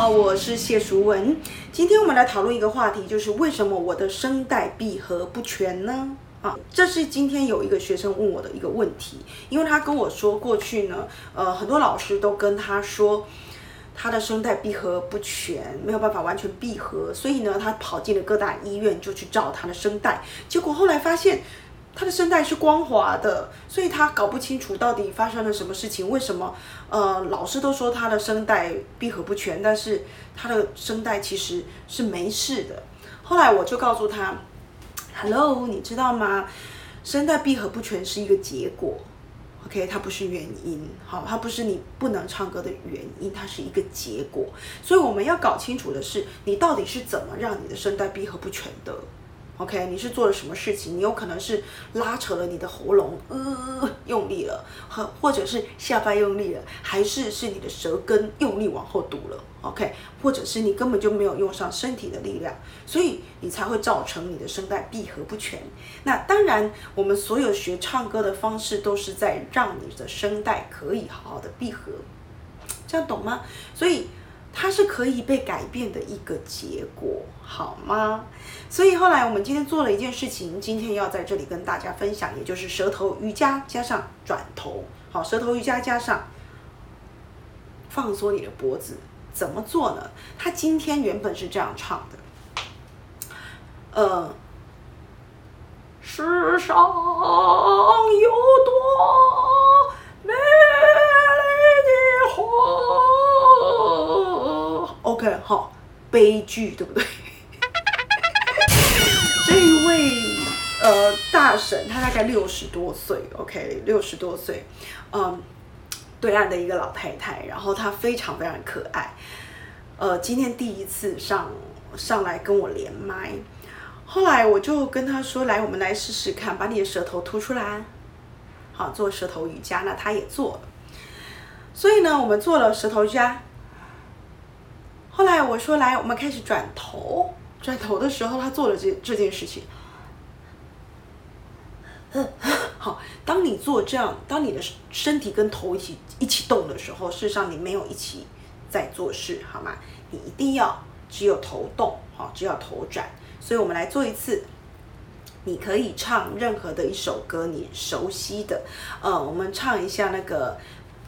好，我是谢淑文。今天我们来讨论一个话题，就是为什么我的声带闭合不全呢？啊，这是今天有一个学生问我的一个问题，因为他跟我说，过去呢，呃，很多老师都跟他说，他的声带闭合不全，没有办法完全闭合，所以呢，他跑进了各大医院就去照他的声带，结果后来发现。他的声带是光滑的，所以他搞不清楚到底发生了什么事情。为什么？呃，老师都说他的声带闭合不全，但是他的声带其实是没事的。后来我就告诉他：“Hello，你知道吗？声带闭合不全是一个结果，OK，它不是原因。好，它不是你不能唱歌的原因，它是一个结果。所以我们要搞清楚的是，你到底是怎么让你的声带闭合不全的。” OK，你是做了什么事情？你有可能是拉扯了你的喉咙，呃，用力了，或或者是下巴用力了，还是是你的舌根用力往后堵了？OK，或者是你根本就没有用上身体的力量，所以你才会造成你的声带闭合不全。那当然，我们所有学唱歌的方式都是在让你的声带可以好好的闭合，这样懂吗？所以。它是可以被改变的一个结果，好吗？所以后来我们今天做了一件事情，今天要在这里跟大家分享，也就是舌头瑜伽加上转头。好，舌头瑜伽加上放松你的脖子，怎么做呢？他今天原本是这样唱的，呃，世上有多 OK，好，悲剧对不对？这一位呃大婶，她大概六十多岁，OK，六十多岁，嗯，对岸的一个老太太，然后她非常非常可爱，呃，今天第一次上上来跟我连麦，后来我就跟她说，来，我们来试试看，把你的舌头吐出来，好，做舌头瑜伽，那她也做了，所以呢，我们做了舌头瑜伽。后来我说来，我们开始转头。转头的时候，他做了这这件事情。好，当你做这样，当你的身体跟头一起一起动的时候，事实上你没有一起在做事，好吗？你一定要只有头动，好，只要头转。所以我们来做一次。你可以唱任何的一首歌，你熟悉的。呃，我们唱一下那个。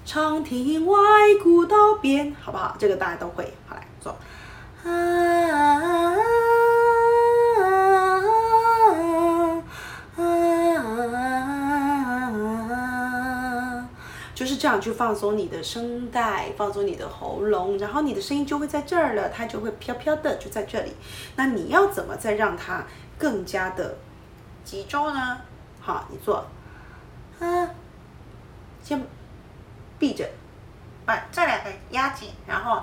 长亭外，古道边，好不好？这个大家都会。好，来做。啊就是这样去放松你的声带，放松你的喉咙，然后你的声音就会在这儿了，它就会飘飘的就在这里。那你要怎么再让它更加的集中呢？好，你做。啊，先。闭着，把这两个压紧，然后，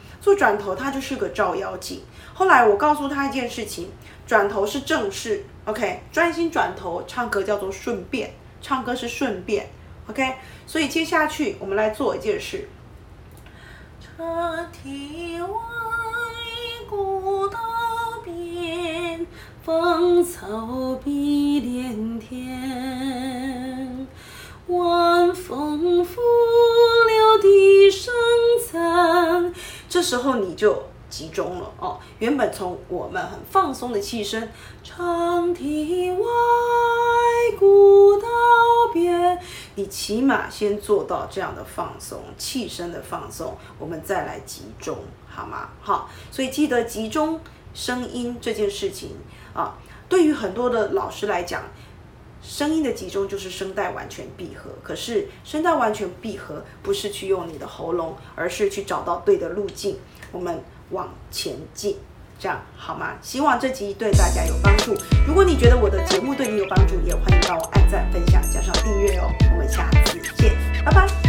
做转头，它就是个照妖镜。后来我告诉他一件事情。转头是正事，OK，专心转头唱歌叫做顺便，唱歌是顺便，OK，所以接下去我们来做一件事。长亭外，古道边，芳草碧连天，晚风拂柳笛声残。这时候你就。集中了哦，原本从我们很放松的气声，长亭外，古道边，你起码先做到这样的放松，气声的放松，我们再来集中，好吗？好，所以记得集中声音这件事情啊，对于很多的老师来讲，声音的集中就是声带完全闭合，可是声带完全闭合不是去用你的喉咙，而是去找到对的路径，我们。往前进，这样好吗？希望这集对大家有帮助。如果你觉得我的节目对你有帮助，也欢迎帮我按赞、分享、加上订阅哦。我们下次见，拜拜。